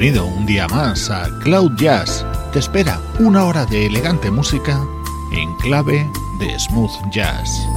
Bienvenido un día más a Cloud Jazz. Te espera una hora de elegante música en clave de smooth jazz.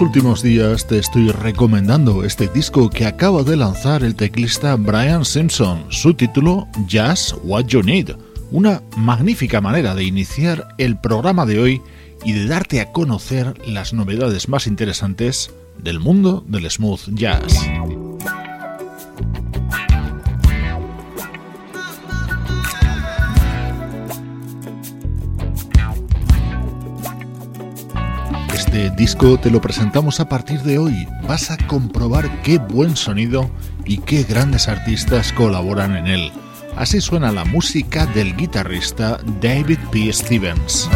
Los últimos días te estoy recomendando este disco que acaba de lanzar el teclista Brian Simpson, su título Jazz What You Need, una magnífica manera de iniciar el programa de hoy y de darte a conocer las novedades más interesantes del mundo del smooth jazz. Este disco te lo presentamos a partir de hoy. Vas a comprobar qué buen sonido y qué grandes artistas colaboran en él. Así suena la música del guitarrista David P. Stevens.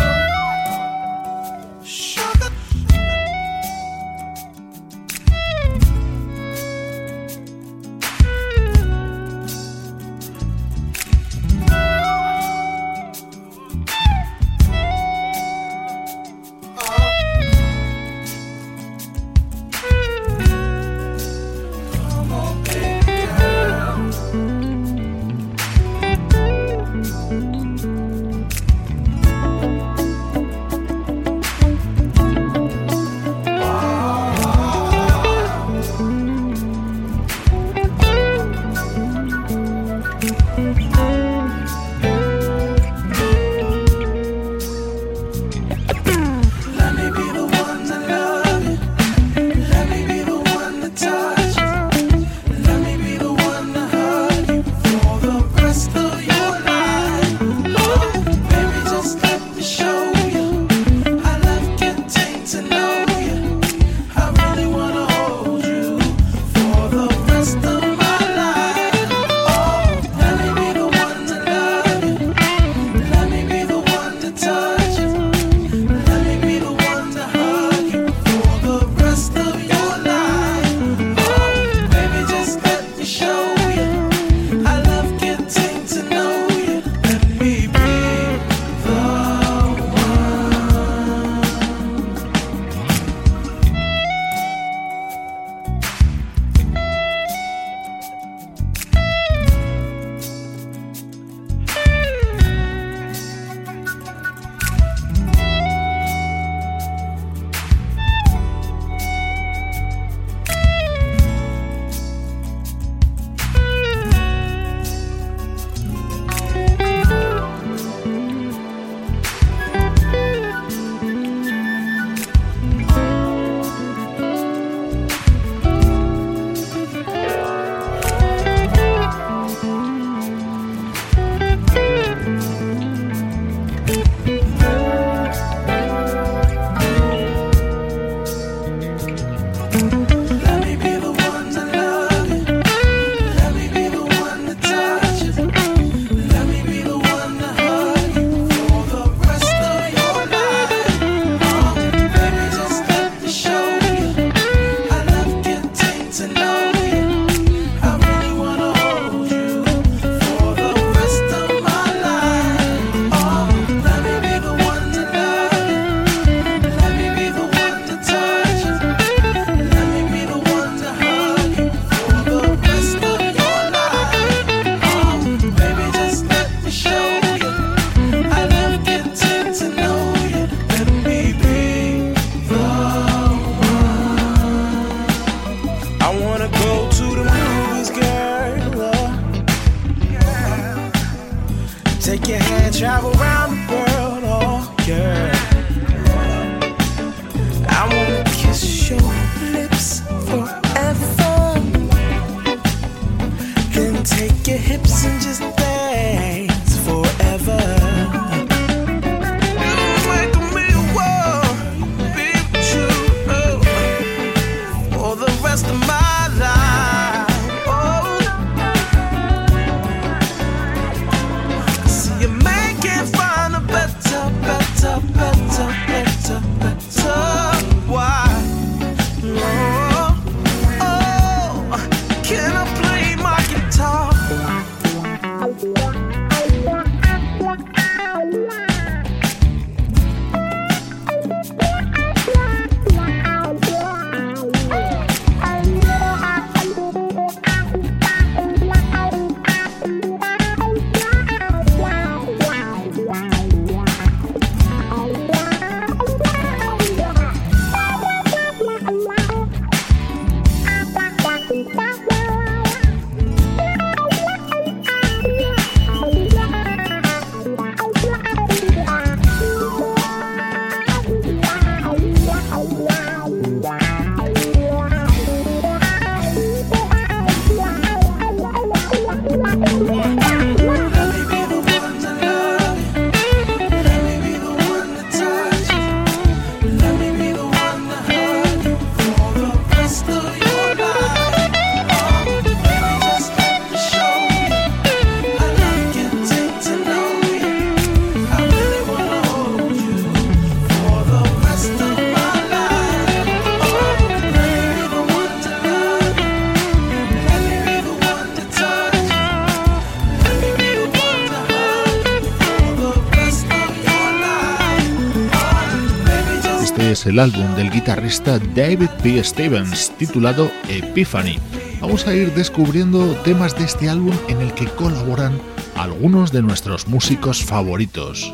El álbum del guitarrista David P. Stevens, titulado Epiphany. Vamos a ir descubriendo temas de este álbum en el que colaboran algunos de nuestros músicos favoritos.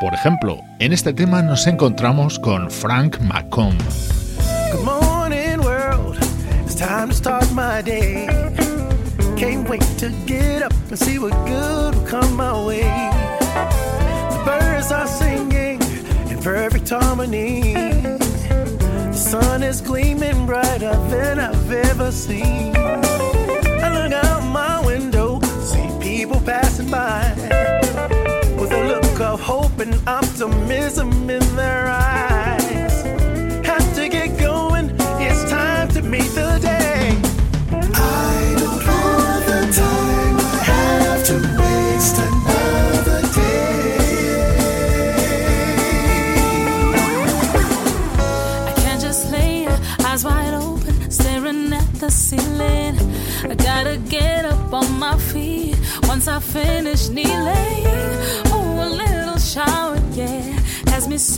Por ejemplo, en este tema nos encontramos con Frank day. Can't wait to get up see what come my way. Birds are singing in perfect harmony. The sun is gleaming brighter than I've ever seen. I look out my window, see people passing by with a look of hope and optimism in their eyes.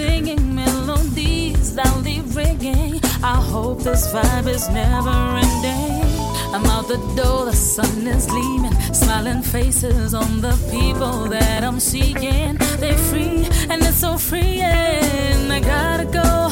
Singing melodies loudly ringing. I hope this vibe is never ending. I'm out the door, the sun is gleaming. Smiling faces on the people that I'm seeking. They're free and it's so freeing. I gotta go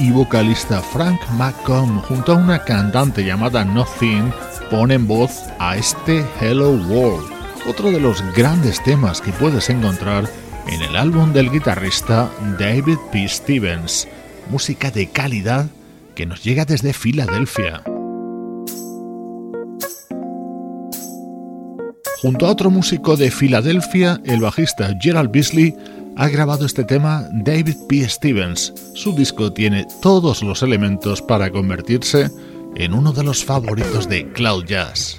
y vocalista Frank McComb junto a una cantante llamada Nothing ponen voz a este Hello World, otro de los grandes temas que puedes encontrar en el álbum del guitarrista David P. Stevens, música de calidad que nos llega desde Filadelfia. Junto a otro músico de Filadelfia, el bajista Gerald Beasley ha grabado este tema David P. Stevens. Su disco tiene todos los elementos para convertirse en uno de los favoritos de Cloud Jazz.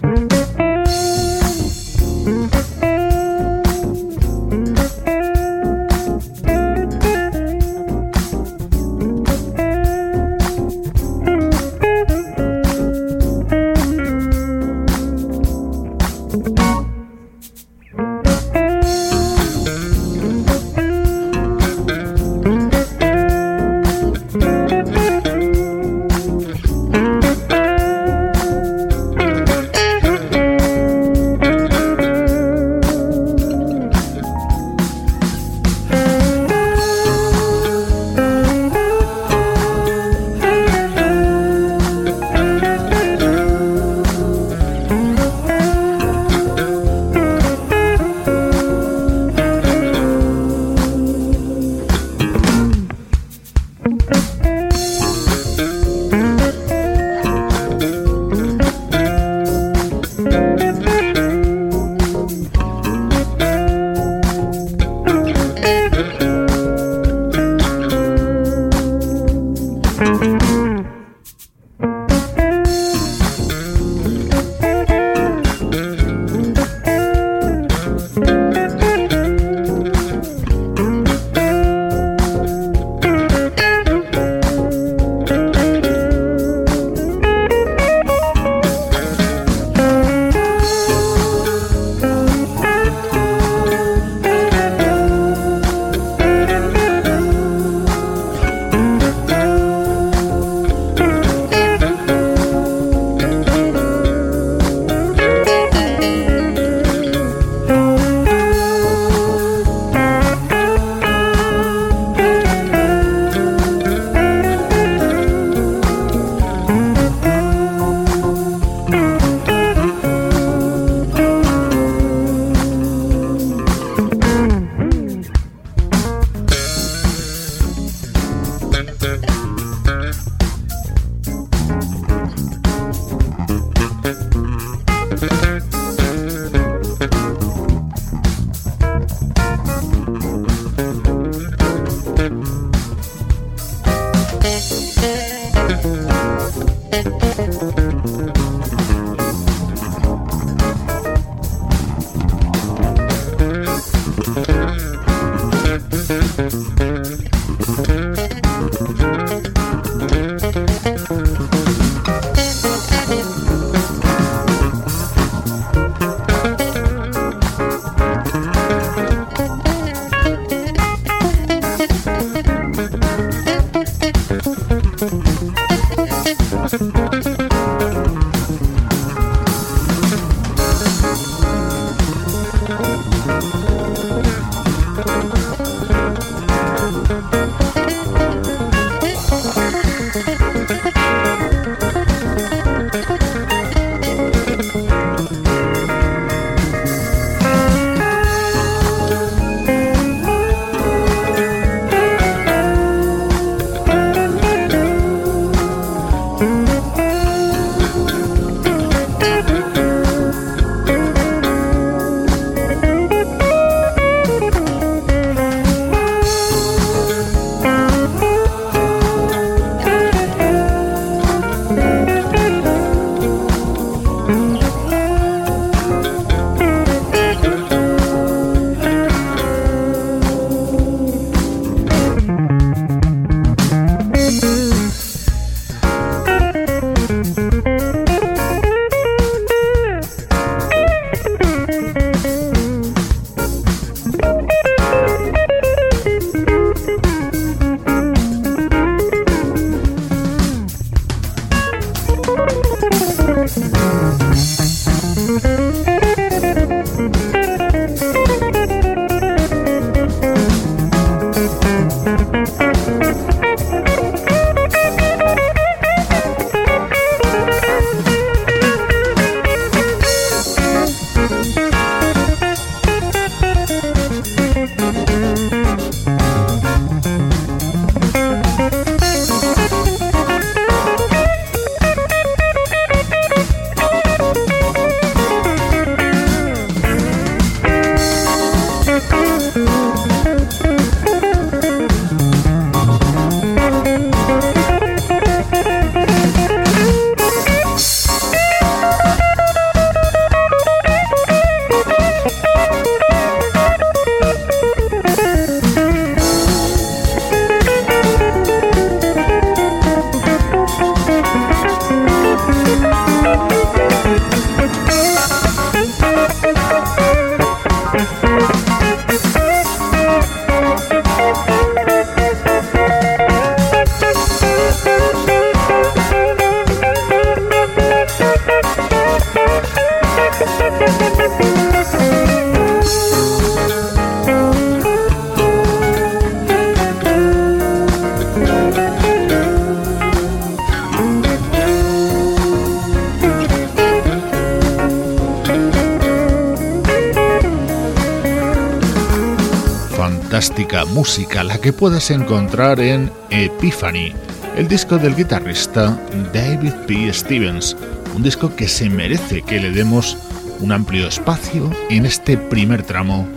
Fantástica música la que puedes encontrar en Epiphany, el disco del guitarrista David P. Stevens, un disco que se merece que le demos un amplio espacio en este primer tramo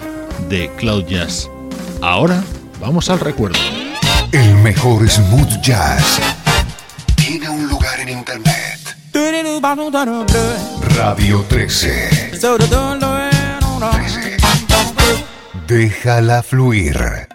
de Cloud Jazz. Ahora vamos al recuerdo. El mejor smooth jazz tiene un lugar en internet. Radio 13. 13. Déjala fluir.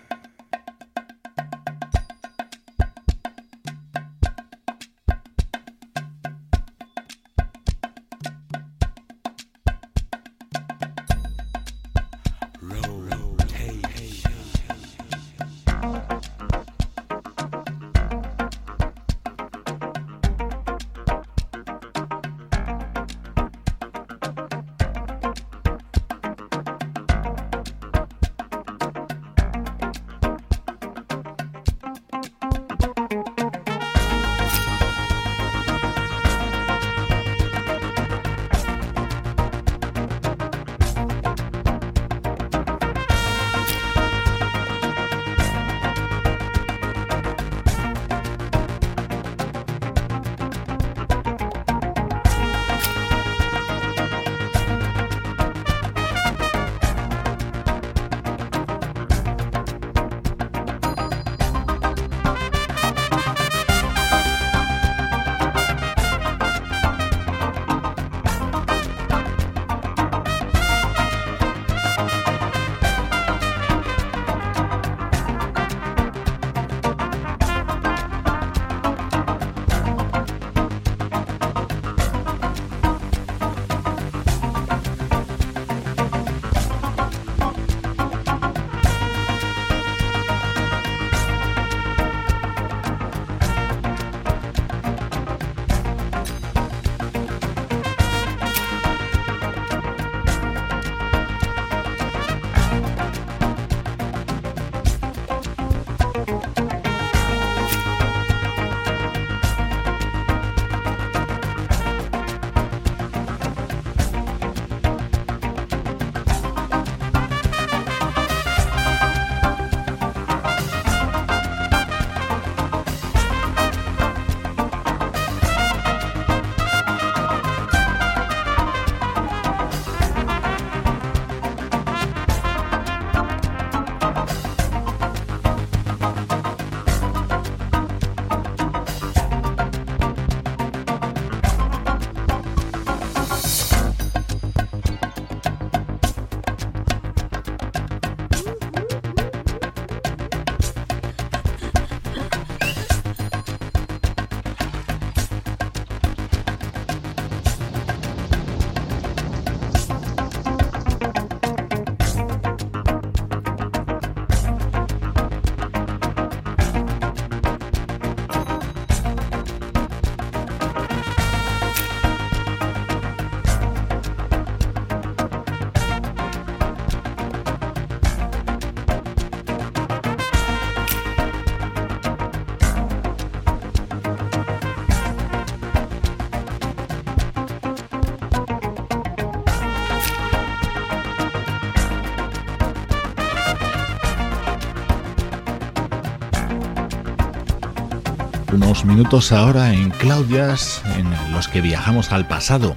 Unos minutos ahora en Claudias en los que viajamos al pasado.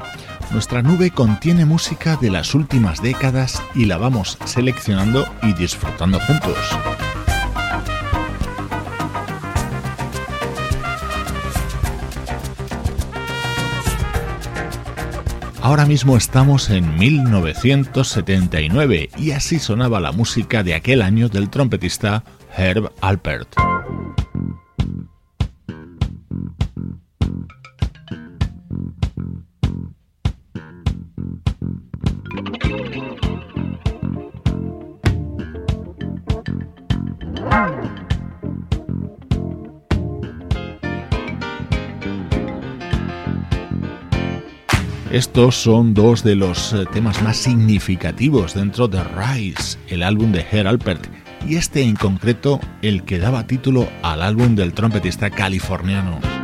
Nuestra nube contiene música de las últimas décadas y la vamos seleccionando y disfrutando juntos. Ahora mismo estamos en 1979 y así sonaba la música de aquel año del trompetista Herb Alpert. Estos son dos de los eh, temas más significativos dentro de Rise, el álbum de Herr Alpert, y este en concreto el que daba título al álbum del trompetista californiano.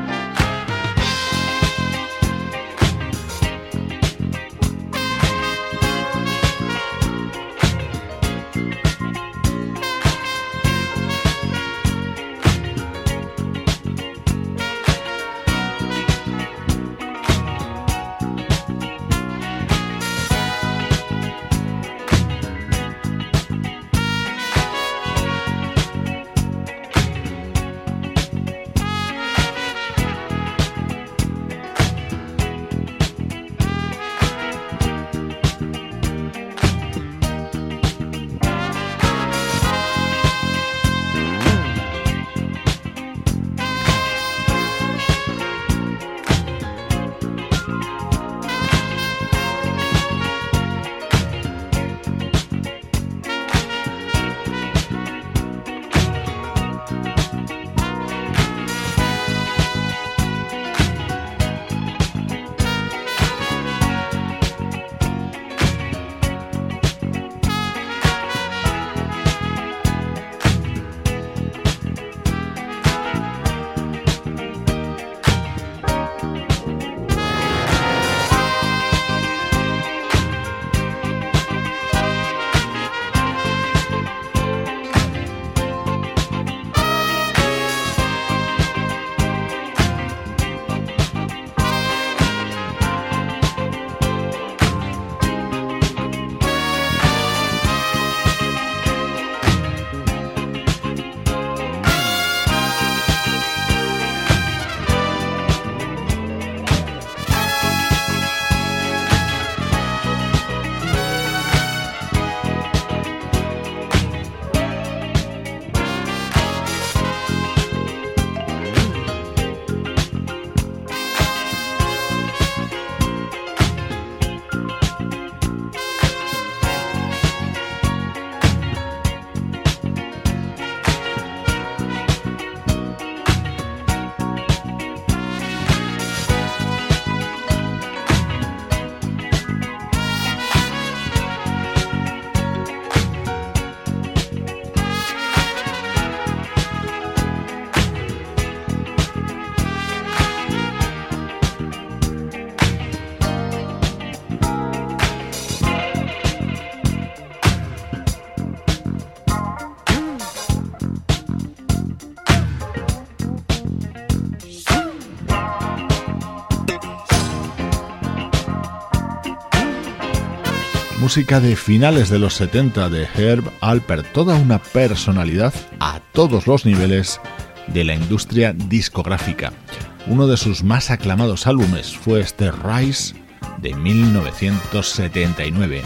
Música de finales de los 70 de Herb Alpert, toda una personalidad a todos los niveles de la industria discográfica. Uno de sus más aclamados álbumes fue este Rise de 1979.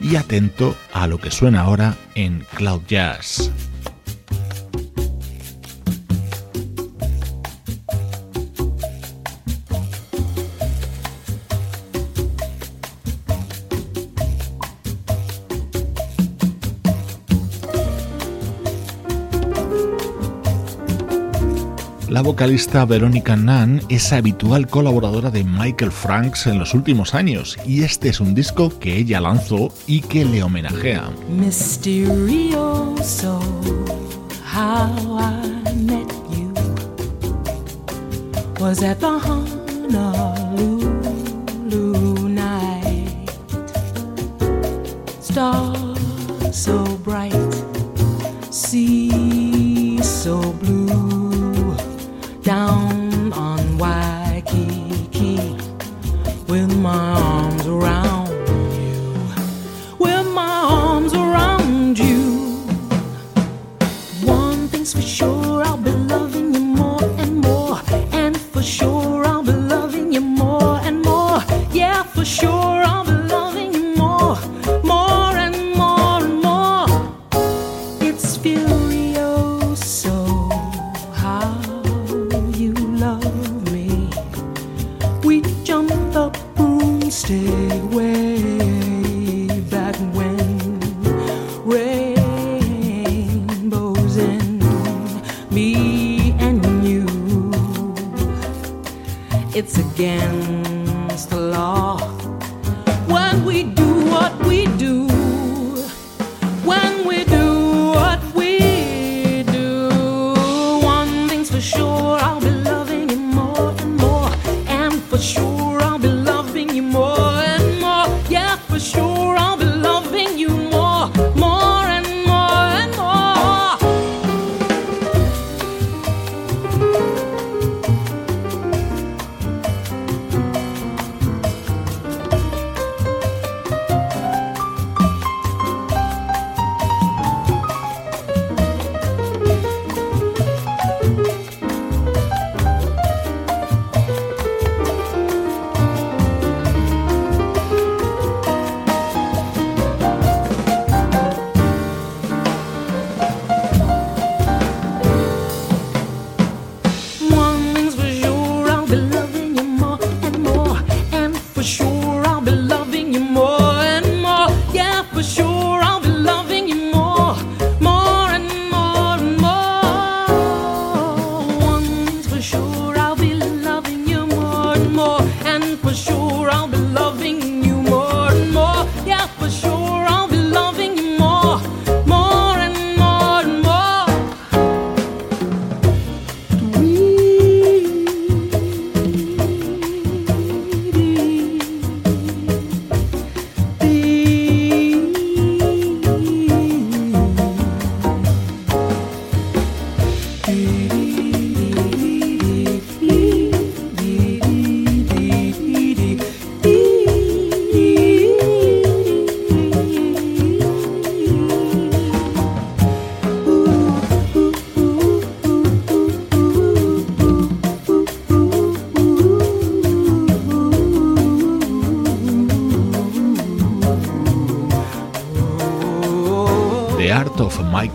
Y atento a lo que suena ahora en Cloud Jazz. Vocalista Verónica Nunn es habitual colaboradora de Michael Franks en los últimos años y este es un disco que ella lanzó y que le homenajea. How you was at the. Stars so bright, so blue. Down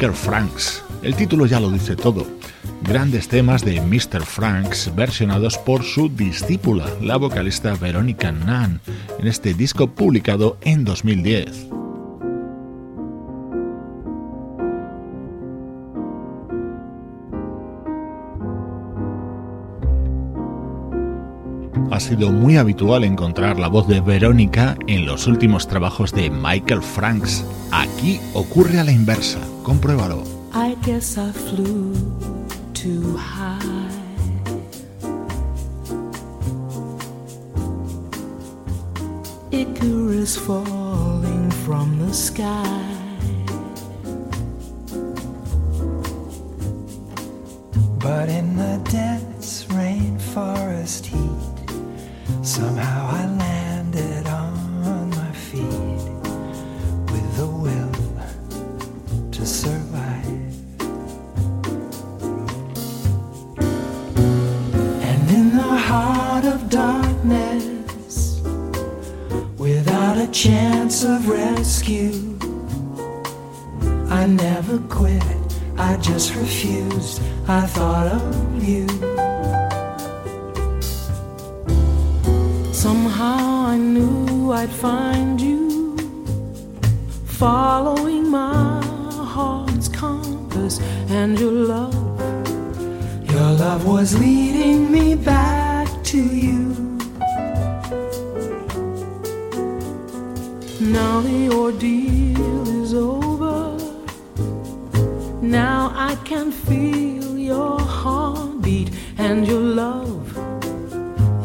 Franks. El título ya lo dice todo. Grandes temas de Mr. Franks versionados por su discípula, la vocalista Veronica Nunn, en este disco publicado en 2010. Ha sido muy habitual encontrar la voz de Verónica en los últimos trabajos de Michael Franks. Aquí ocurre a la inversa. Compruébalo. I guess I flew too high. Icarus falling from the sky. Chance of rescue. I never quit, I just refused. I thought of you. Somehow I knew I'd find you following my heart's compass and your love. Your love was leading me back to you. The ordeal is over. Now I can feel your heartbeat and your love.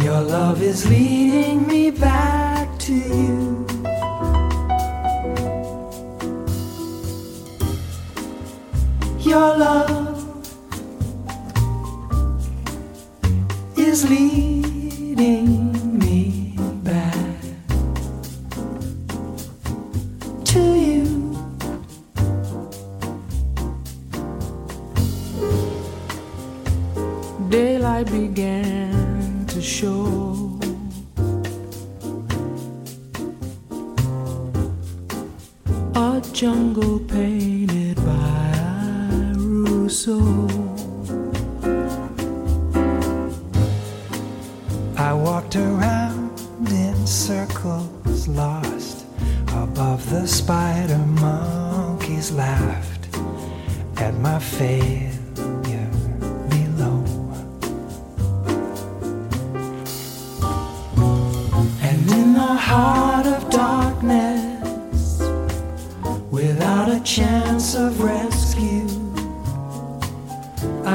Your love is leading me back to you. Your love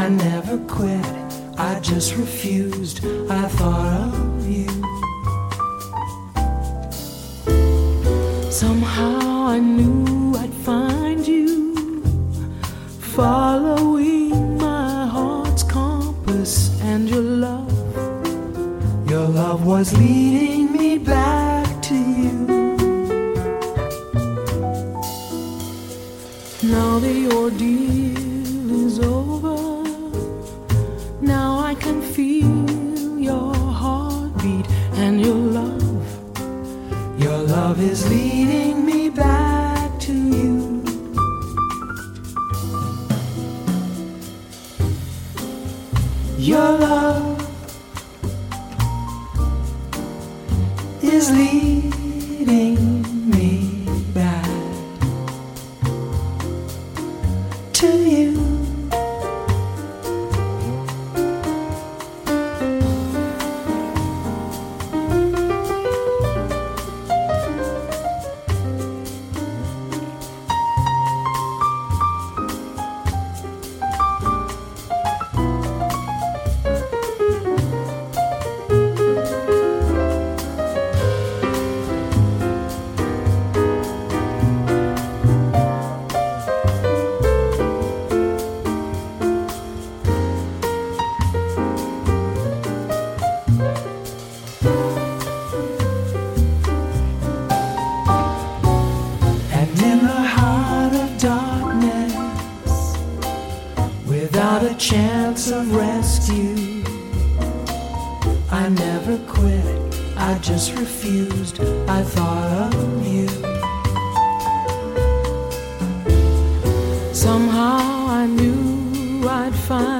I never quit. I just refused. I thought of you. Somehow I knew I'd find you following my heart's compass and your love. Your love was leading I just refused. I thought of you. Somehow I knew I'd find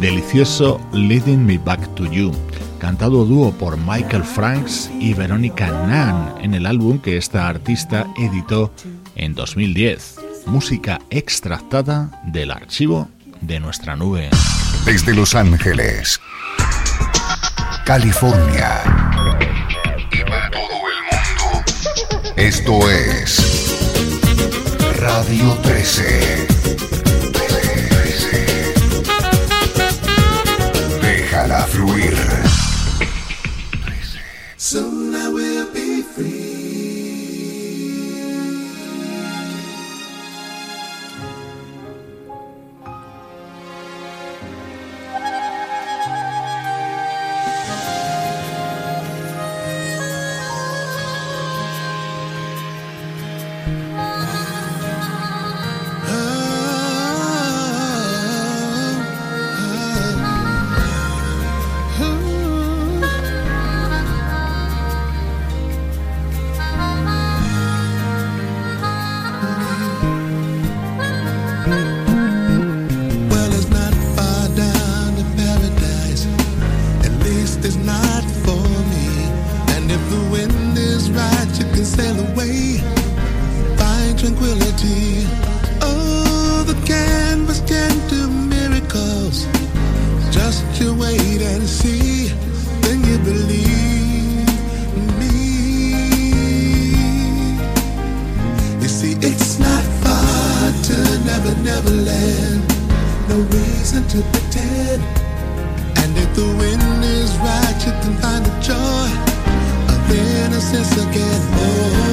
Delicioso Leading Me Back to You. Cantado dúo por Michael Franks y Verónica Nan en el álbum que esta artista editó en 2010. Música extractada del archivo de nuestra nube. Desde Los Ángeles, California Esto es Radio 13. Déjala fluir. to the dead. And if the wind is right, you can find the joy of innocence again. Oh.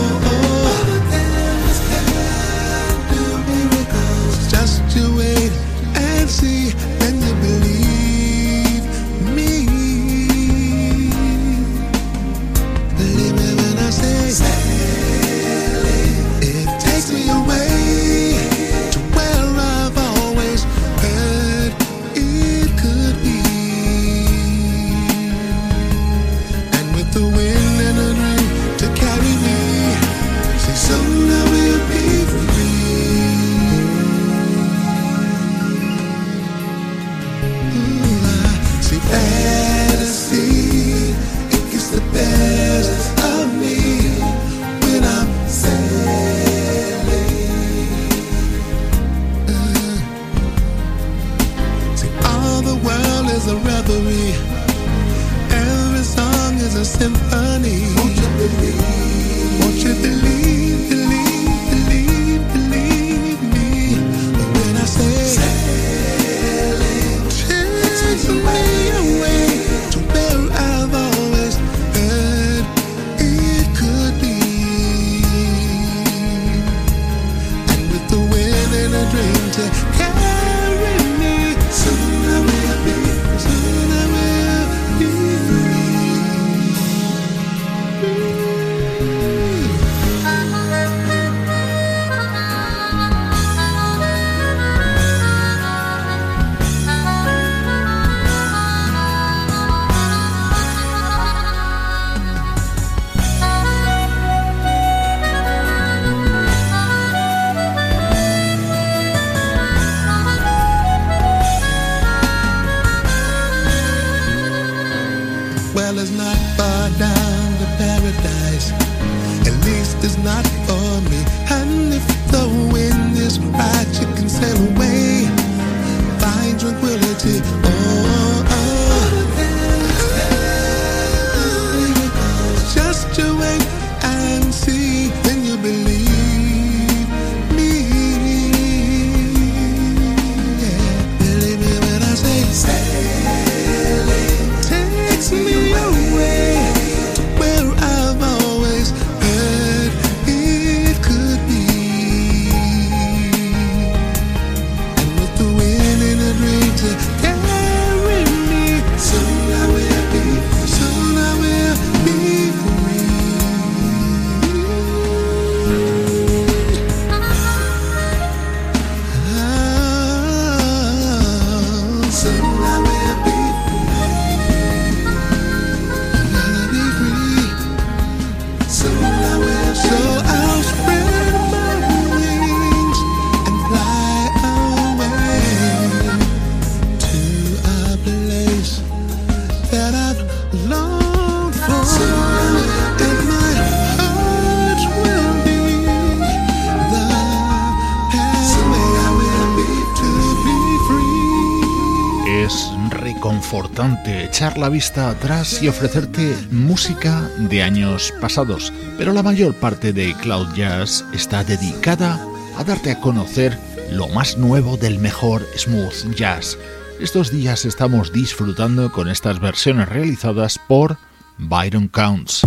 Reconfortante echar la vista atrás y ofrecerte música de años pasados, pero la mayor parte de Cloud Jazz está dedicada a darte a conocer lo más nuevo del mejor smooth jazz. Estos días estamos disfrutando con estas versiones realizadas por Byron Counts.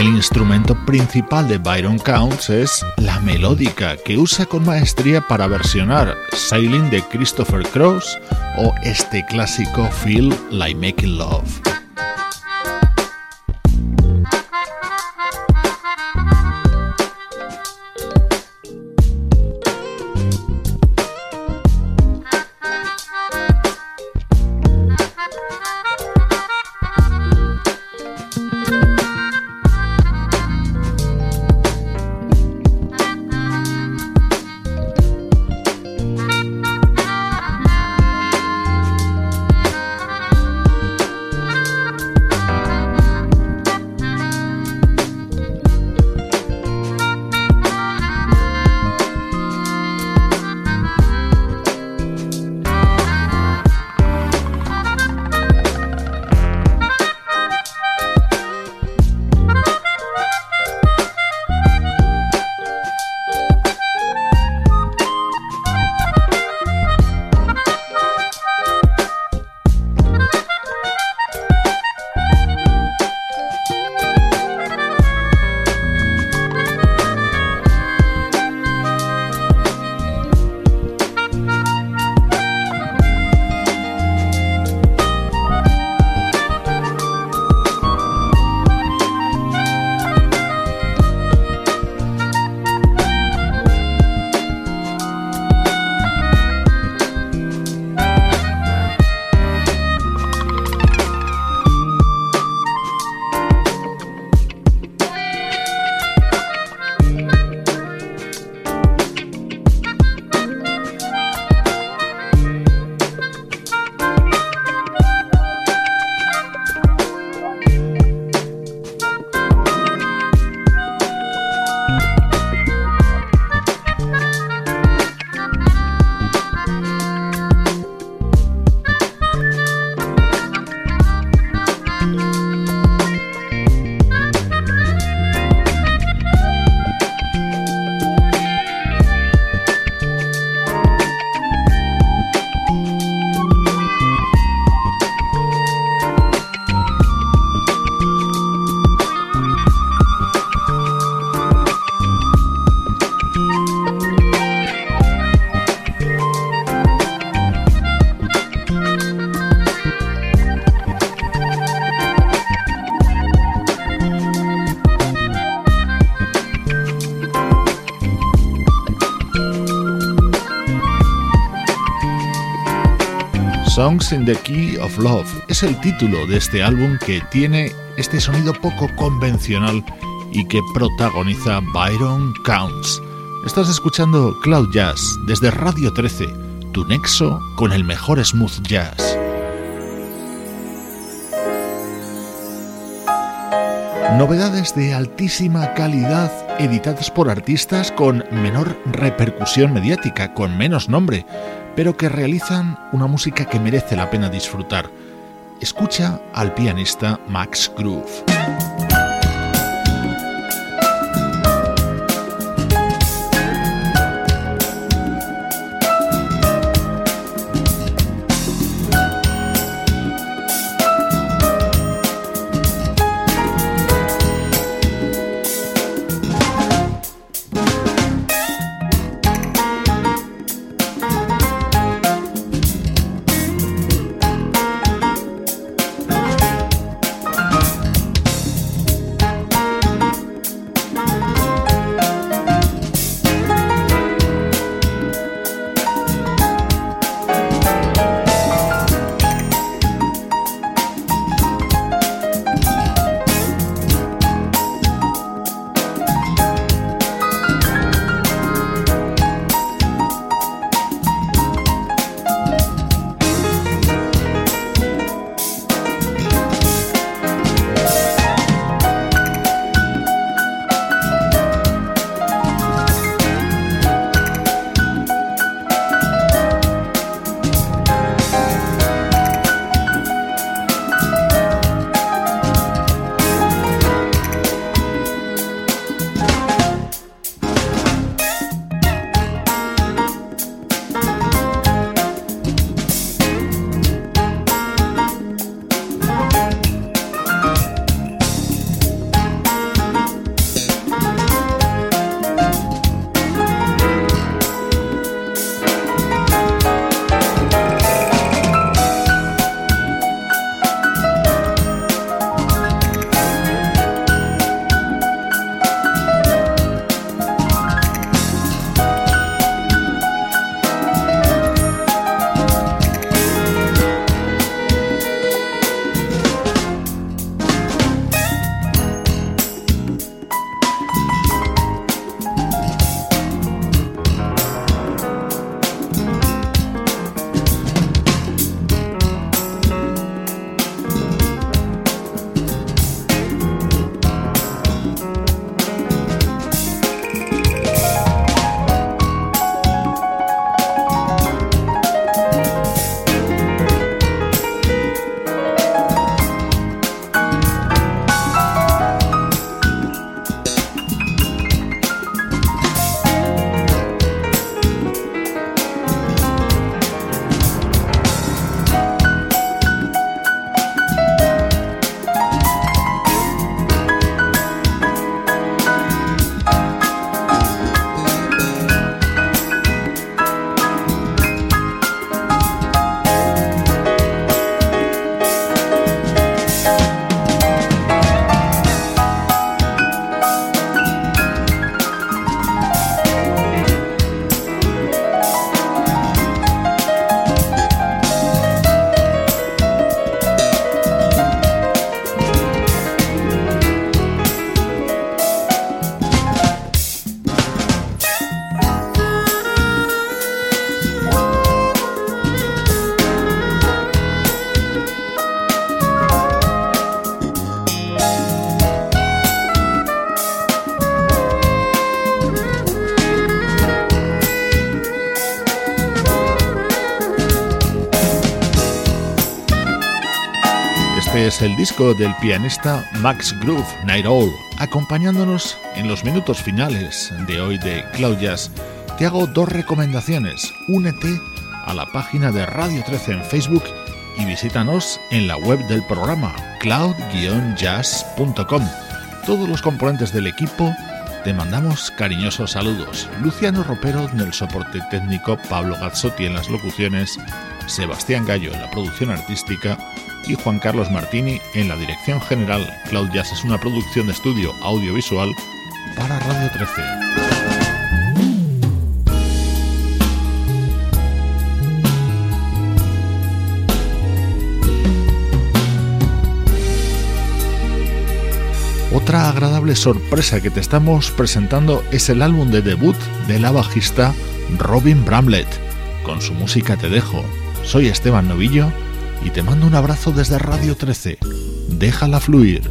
El instrumento principal de Byron Counts es la melódica, que usa con maestría para versionar Sailing de Christopher Cross o este clásico Feel Like Making Love. In the Key of Love es el título de este álbum que tiene este sonido poco convencional y que protagoniza Byron Counts. Estás escuchando Cloud Jazz desde Radio 13, tu nexo con el mejor smooth jazz. Novedades de altísima calidad editadas por artistas con menor repercusión mediática, con menos nombre pero que realizan una música que merece la pena disfrutar. Escucha al pianista Max Groove. El disco del pianista Max Groove, Night Owl, acompañándonos en los minutos finales de hoy de Cloud Jazz. Te hago dos recomendaciones. Únete a la página de Radio 13 en Facebook y visítanos en la web del programa cloud-jazz.com. Todos los componentes del equipo te mandamos cariñosos saludos. Luciano Ropero en el soporte técnico, Pablo Gazzotti en las locuciones, Sebastián Gallo en la producción artística y Juan Carlos Martini en la dirección general. Cloud es una producción de estudio audiovisual para Radio 13. Otra agradable sorpresa que te estamos presentando es el álbum de debut de la bajista Robin Bramlett. Con su música te dejo. Soy Esteban Novillo y te mando un abrazo desde Radio 13. Déjala fluir.